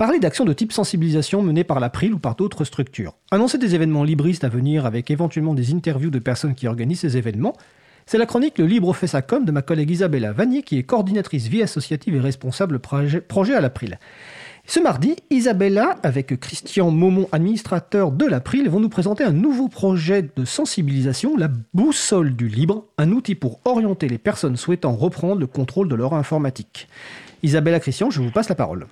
parler d'actions de type sensibilisation menées par l'April ou par d'autres structures, annoncer des événements libristes à venir avec éventuellement des interviews de personnes qui organisent ces événements, c'est la chronique Le Libre fait sa com de ma collègue Isabella Vanier qui est coordinatrice vie associative et responsable projet, à l'April. Ce mardi, Isabella, avec Christian Maumont, administrateur de l'April, vont nous présenter un nouveau projet de sensibilisation, la boussole du libre, un outil pour orienter les personnes souhaitant reprendre le contrôle de leur informatique. Isabella Christian, je vous passe la parole.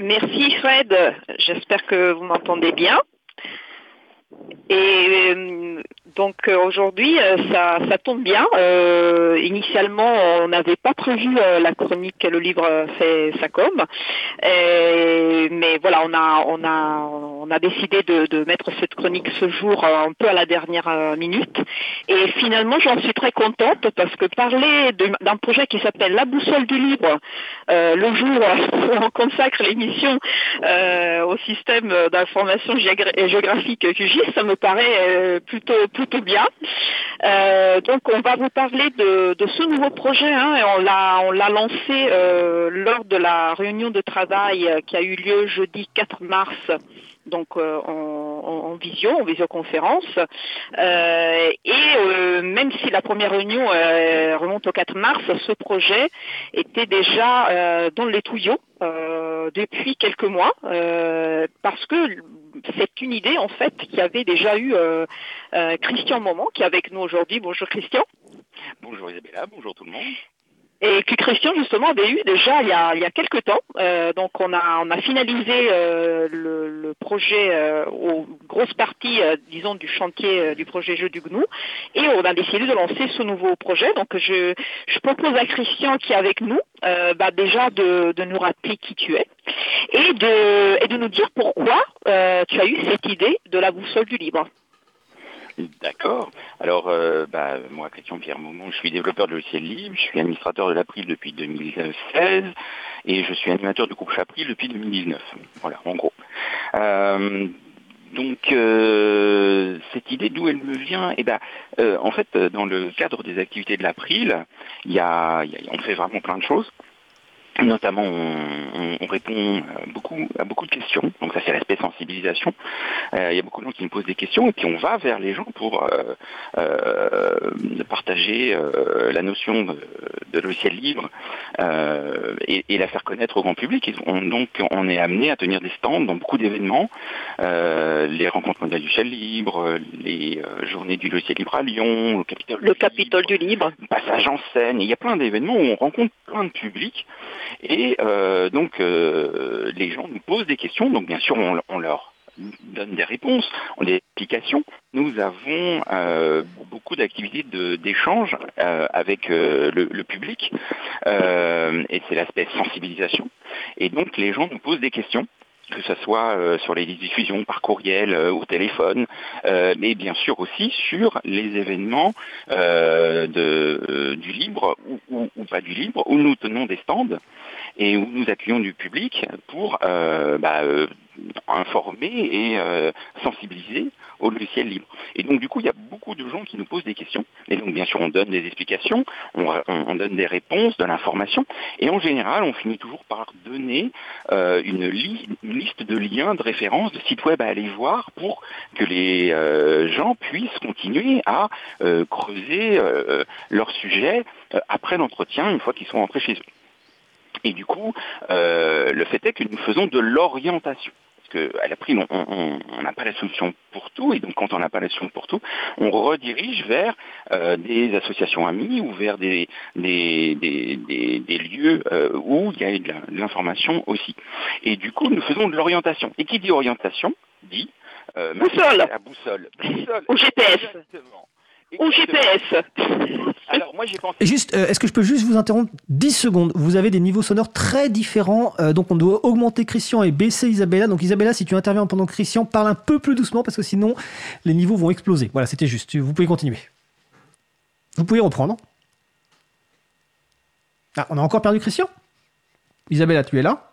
Merci Fred, j'espère que vous m'entendez bien. Euh, donc euh, aujourd'hui, euh, ça, ça, tombe bien. Euh, initialement, on n'avait pas prévu la chronique Le livre fait sa com, mais voilà, on a on a on a décidé de, de, mettre cette chronique ce jour un peu à la dernière minute. Et finalement, j'en suis très contente parce que parler d'un projet qui s'appelle La boussole du livre, le jour où on consacre l'émission au système d'information géographique QGIS, ça me paraît plutôt bien. Euh, donc on va vous parler de, ce nouveau projet. Hein, on l'a lancé euh, lors de la réunion de travail qui a eu lieu jeudi 4 mars donc euh, en, vision, en visioconférence. et même si la première réunion remonte au 4 mars, ce projet était déjà dans les tuyaux depuis quelques mois, parce que c'est une idée en fait qui avait déjà eu euh, euh, Christian Moment qui est avec nous aujourd'hui. Bonjour Christian. Bonjour Isabella, bonjour tout le monde. Et que Christian justement avait eu déjà il y a, il y a quelques temps. Euh, donc on a on a finalisé le, projet aux grosses parties, disons, du chantier du projet Jeu du GNU, et on a décidé de lancer ce nouveau projet. Donc je, je propose à Christian qui est avec nous bah, déjà de, de nous rappeler qui tu es et de, et de nous dire pourquoi euh, tu as eu cette idée de la boussole du libre. D'accord. Alors, euh, bah, moi, Christian Pierre Maumont, je suis développeur de logiciels libres, je suis administrateur de l'April depuis 2016 et je suis animateur du groupe Chapril depuis 2019. Voilà, en gros. Euh, donc, cette idée, d'où elle me vient Eh ben, en fait, dans le cadre des activités de l'April, il y a, on fait vraiment plein de choses. Notamment, on, répond beaucoup, à beaucoup de questions. Donc ça, c'est l'aspect sensibilisation. Euh, il y a beaucoup de gens qui nous posent des questions et puis on va vers les gens pour euh, euh, partager la notion de, logiciel libre et, la faire connaître au grand public. donc, on est amené à tenir des stands dans beaucoup d'événements, les rencontres mondiales du libre, les journées du logiciel libre à Lyon, le Capitole, le Capitole du libre, passage en scène. il y a plein d'événements où on rencontre plein de publics et euh, donc euh, les gens nous posent des questions, donc bien sûr on, leur donne des réponses, on des explications. Nous avons euh, beaucoup d'activités d'échange avec le, public, et c'est l'aspect sensibilisation. Et donc les gens nous posent des questions que ce soit sur les diffusions par courriel, ou au téléphone, mais bien sûr aussi sur les événements de, du libre ou, ou, pas du libre, où nous tenons des stands et où nous accueillons du public pour euh, bah, euh, informer et euh, sensibiliser au logiciel libre. Et donc du coup, il y a beaucoup de gens qui nous posent des questions. Et donc bien sûr, on donne des explications, on, donne des réponses, de l'information. Et en général, on finit toujours par donner une, liste de liens, de références, de sites web à aller voir pour que les gens puissent continuer à creuser leur sujet après l'entretien, une fois qu'ils sont rentrés chez eux. Et du coup, euh, le fait est que nous faisons de l'orientation. Parce qu'à la prime, on n'a pas la solution pour tout, et donc quand on n'a pas la solution pour tout, on redirige vers euh, des associations amies ou vers des, des, lieux euh, où il y a de l'information aussi. Et du coup, nous faisons de l'orientation. Et qui dit orientation dit boussole. La boussole. boussole. Au GPS. Exactement. Ou GPS. Alors moi j'ai pensé. Juste, euh, est-ce que je peux juste vous interrompre 10 secondes? Vous avez des niveaux sonores très différents, euh, donc on doit augmenter Christian et baisser Isabella. Donc Isabella, si tu interviens pendant Christian, parle un peu plus doucement parce que sinon les niveaux vont exploser. Voilà, c'était juste. Vous pouvez continuer. Vous pouvez reprendre. Ah, on a encore perdu Christian? Isabella, tu es là?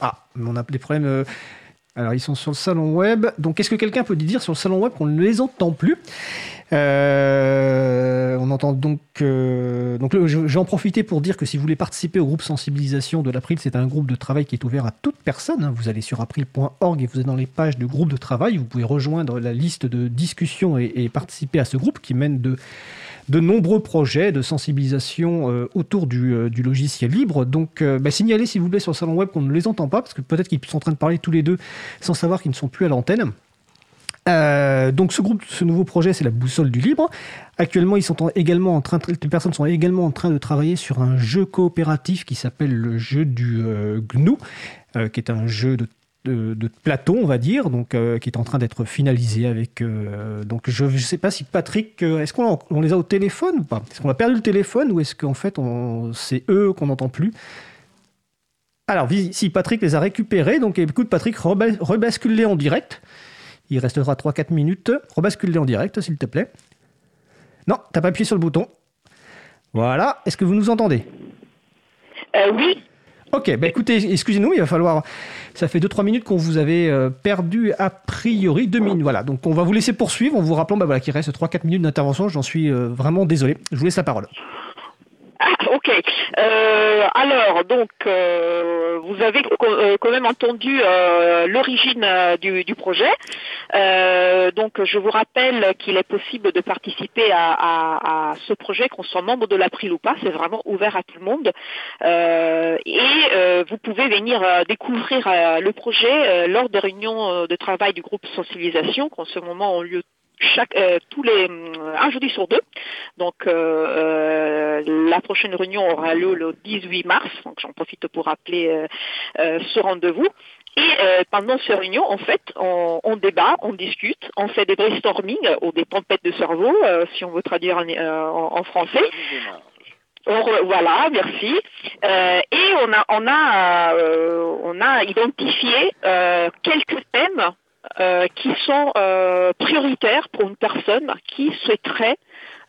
Ah, on a des problèmes. Euh, Alors, ils sont sur le salon web. Donc, est-ce que quelqu'un peut dire sur le salon web qu'on ne les entend plus euh, On entend donc. Euh, donc, je, vais en profiter pour dire que si vous voulez participer au groupe sensibilisation de l'April, c'est un groupe de travail qui est ouvert à toute personne. Hein. Vous allez sur april.org et vous êtes dans les pages de groupe de travail. Vous pouvez rejoindre la liste de discussions et participer à ce groupe qui mène de de nombreux projets de sensibilisation euh, autour euh, du, logiciel libre. Donc, euh, bah, signalez s'il vous plaît sur le salon web qu'on ne les entend pas, parce que peut-être qu'ils sont en train de parler tous les deux sans savoir qu'ils ne sont plus à l'antenne. donc ce groupe, ce nouveau projet, c'est la boussole du libre. Actuellement, également en train, les personnes sont également en train de travailler sur un jeu coopératif qui s'appelle le jeu du GNU, qui est un jeu de de, plateau, on va dire, donc euh, qui est en train d'être finalisé avec. Euh, donc je ne sais pas si Patrick, euh, est-ce qu'on on les a au téléphone ou pas? Est-ce qu'on a perdu le téléphone ou est-ce qu'en fait c'est eux qu'on n'entend plus? Alors si Patrick les a récupérés, donc écoute Patrick, rebascule-les en direct. Il restera 3-4 minutes. Rebascule-les en direct, s'il te plaît. Non, t'as pas appuyé sur le bouton. Voilà. Est-ce que vous nous entendez? Oui. Ok, bah écoutez, excusez-nous, il va falloir. Ça fait 2-3 minutes qu'on vous avait euh, perdu a priori 2 minutes. Voilà, donc on va vous laisser poursuivre en vous rappelant bah, voilà, qu'il reste 3-4 minutes d'intervention. J'en suis euh, vraiment désolé. Je vous laisse la parole. Ok. Euh, alors, donc, euh, vous avez euh, quand même entendu l'origine du, projet. donc, je vous rappelle qu'il est possible de participer à, ce projet, qu'on soit membre de l'April ou pas. C'est vraiment ouvert à tout le monde. et vous pouvez venir découvrir le projet lors des réunions de travail du groupe sensibilisation, qui en ce moment ont lieu chaque, euh, tous les euh, un jeudi sur deux. Donc euh, la prochaine réunion aura lieu le 18 mars. Donc j'en profite pour rappeler ce rendez-vous. Et pendant ces réunions, en fait, on, débat, on discute, on fait des brainstorming ou des tempêtes de cerveau, si on veut traduire en, français. voilà, merci. et on a, on a, on a identifié quelques thèmes euh, qui sont euh, prioritaires pour une personne qui souhaiterait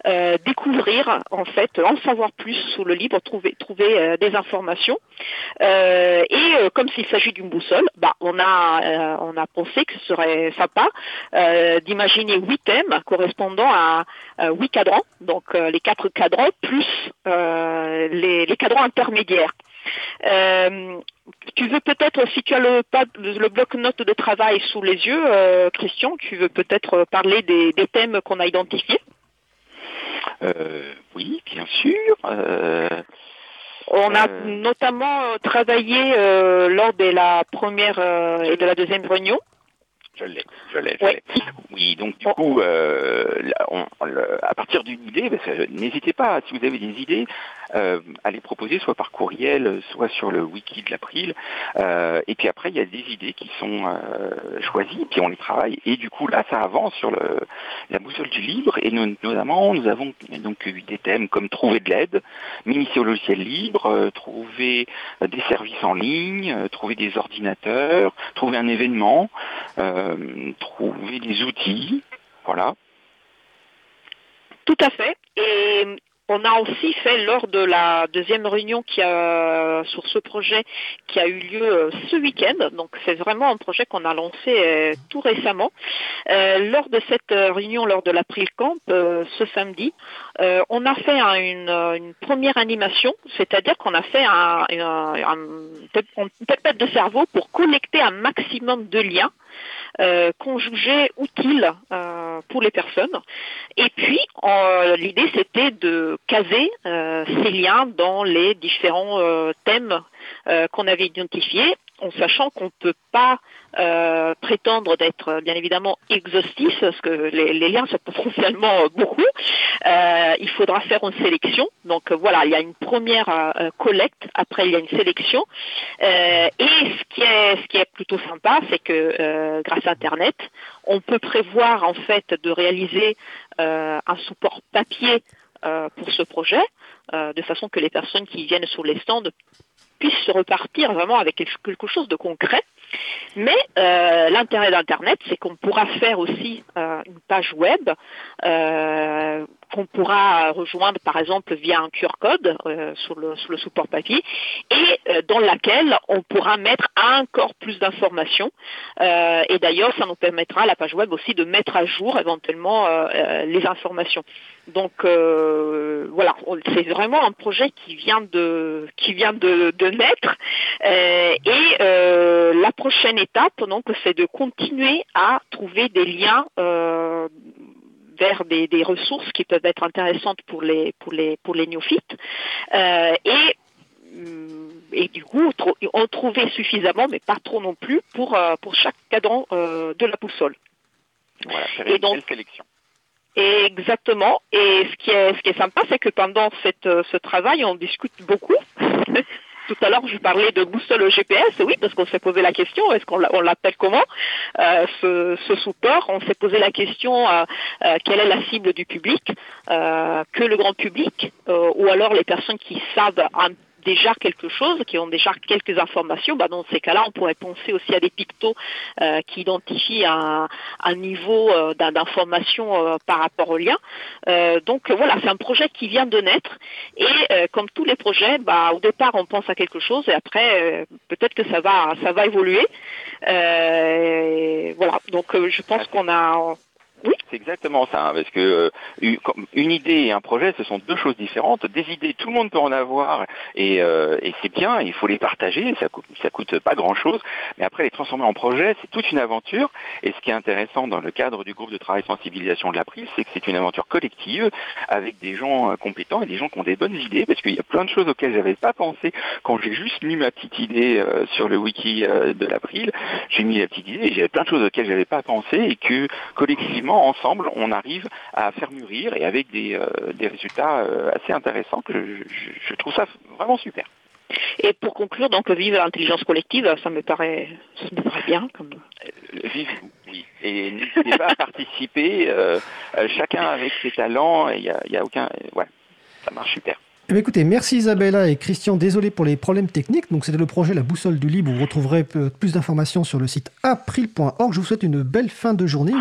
euh, découvrir, en fait, en savoir plus sur le livre, trouver, trouver des informations. et comme s'il s'agit d'une boussole, bah, on a on a pensé que ce serait sympa d'imaginer huit thèmes correspondant à huit cadrans, donc les quatre cadrans plus les, les cadrans intermédiaires. Euh, tu veux peut-être, si tu as le, le bloc-notes de travail sous les yeux, euh, Christian, tu veux peut-être parler des, thèmes qu'on a identifiés? Euh, Oui, bien sûr. On a notamment travaillé lors de la première et de la deuxième réunion je l'ai, je l'ai, je l'ai. Oui, donc du coup, à partir d'une idée, n'hésitez pas, si vous avez des idées, euh, à les proposer soit par courriel, soit sur le wiki de l'April. Euh, et puis après, il y a des idées qui sont euh, choisies, puis on les travaille. Et du coup, là, ça avance sur le, la boussole du libre. Et notamment, nous avons donc eu des thèmes comme trouver de l'aide, m'initier au logiciel libre, trouver des services en ligne, trouver des ordinateurs, trouver un événement, trouver des outils. Voilà. Tout à fait. Et on a aussi fait lors de la deuxième réunion qui a sur ce projet qui a eu lieu euh, ce week-end. Donc c'est vraiment un projet qu'on a lancé euh, tout récemment. Euh, lors de cette réunion, lors de l'April Camp, ce samedi, on a fait une, première animation, c'est-à-dire qu'on a fait un, une pépette de cerveau pour collecter un maximum de liens euh, qu'on jugeait utile euh, pour les personnes. Et puis, l'idée, c'était de caser euh, ces liens dans les différents thèmes qu'on avait identifiés en sachant qu'on ne peut pas euh, prétendre d'être bien évidemment exhaustif, parce que les, liens sont potentiellement beaucoup. Euh, il faudra faire une sélection. Donc voilà, il y a une première euh, collecte, après il y a une sélection. et ce qui est plutôt sympa, c'est que grâce à Internet, on peut prévoir en fait de réaliser un support papier pour ce projet, de façon que les personnes qui viennent sur les stands puissent se repartir vraiment avec quelque chose de concret. Mais euh, l'intérêt d'Internet, c'est qu'on pourra faire aussi euh, une page web euh, qu'on pourra rejoindre par exemple via un QR code sur, le, sur, le, support papier et dans laquelle on pourra mettre encore plus d'informations. et d'ailleurs, ça nous permettra à la page web aussi de mettre à jour éventuellement les informations. Donc voilà, c'est vraiment un projet qui vient de qui vient de, naître et la prochaine étape, donc, c'est de continuer à trouver des liens euh, vers des, ressources qui peuvent être intéressantes pour les pour les pour les néophytes euh, et mm, et du coup en trouver suffisamment mais pas trop non plus pour euh, pour chaque cadran de la boussole. Voilà, et donc sélection. Exactement. Et ce qui est, ce qui est sympa, c'est que pendant cette, ce travail, on discute beaucoup. Tout à l'heure, je parlais de boussole GPS, oui, parce qu'on s'est posé la question, est-ce qu'on l'appelle comment euh, ce, support? On s'est posé la question, euh, euh, quelle est la cible du public Que le grand public Ou alors les personnes qui savent un déjà quelque chose, qui ont déjà quelques informations, bah dans ces cas-là, on pourrait penser aussi à des pictos euh, qui identifient un, niveau euh, d'information euh, par rapport au lien. donc voilà, c'est un projet qui vient de naître et comme tous les projets, bah, au départ on pense à quelque chose et après peut-être que ça va ça va évoluer. voilà, donc je pense qu'on a oui. C'est exactement ça, hein, parce que euh, une idée et un projet, ce sont deux choses différentes. Des idées, tout le monde peut en avoir, et, euh, c'est bien, il faut les partager, ça coûte, ça coûte pas grand-chose, mais après les transformer en projet, c'est toute une aventure, et ce qui est intéressant dans le cadre du groupe de travail sensibilisation de l'April, c'est que c'est une aventure collective, avec des gens euh, compétents et des gens qui ont des bonnes idées, parce qu'il y a plein de choses auxquelles j'avais pas pensé quand j'ai juste mis ma petite idée sur le wiki de l'April, j'ai mis la petite idée, et j'avais plein de choses auxquelles j'avais pas pensé, et que collectivement, ensemble, on arrive à faire mûrir et avec des, euh, résultats euh, assez intéressants que je, trouve ça vraiment super. Et pour conclure, donc vivre l'intelligence collective, ça me paraît, ça me paraît bien. Comme... Euh, vive, oui. Et n'hésitez pas à participer, chacun avec ses talents, il n'y a, y a, aucun... ouais, ça marche super. Eh écoutez, merci Isabella et Christian. Désolé pour les problèmes techniques. Donc, c'était le projet La Boussole du Libre. Vous retrouverez plus d'informations sur le site april.org. Je vous souhaite une belle fin de journée.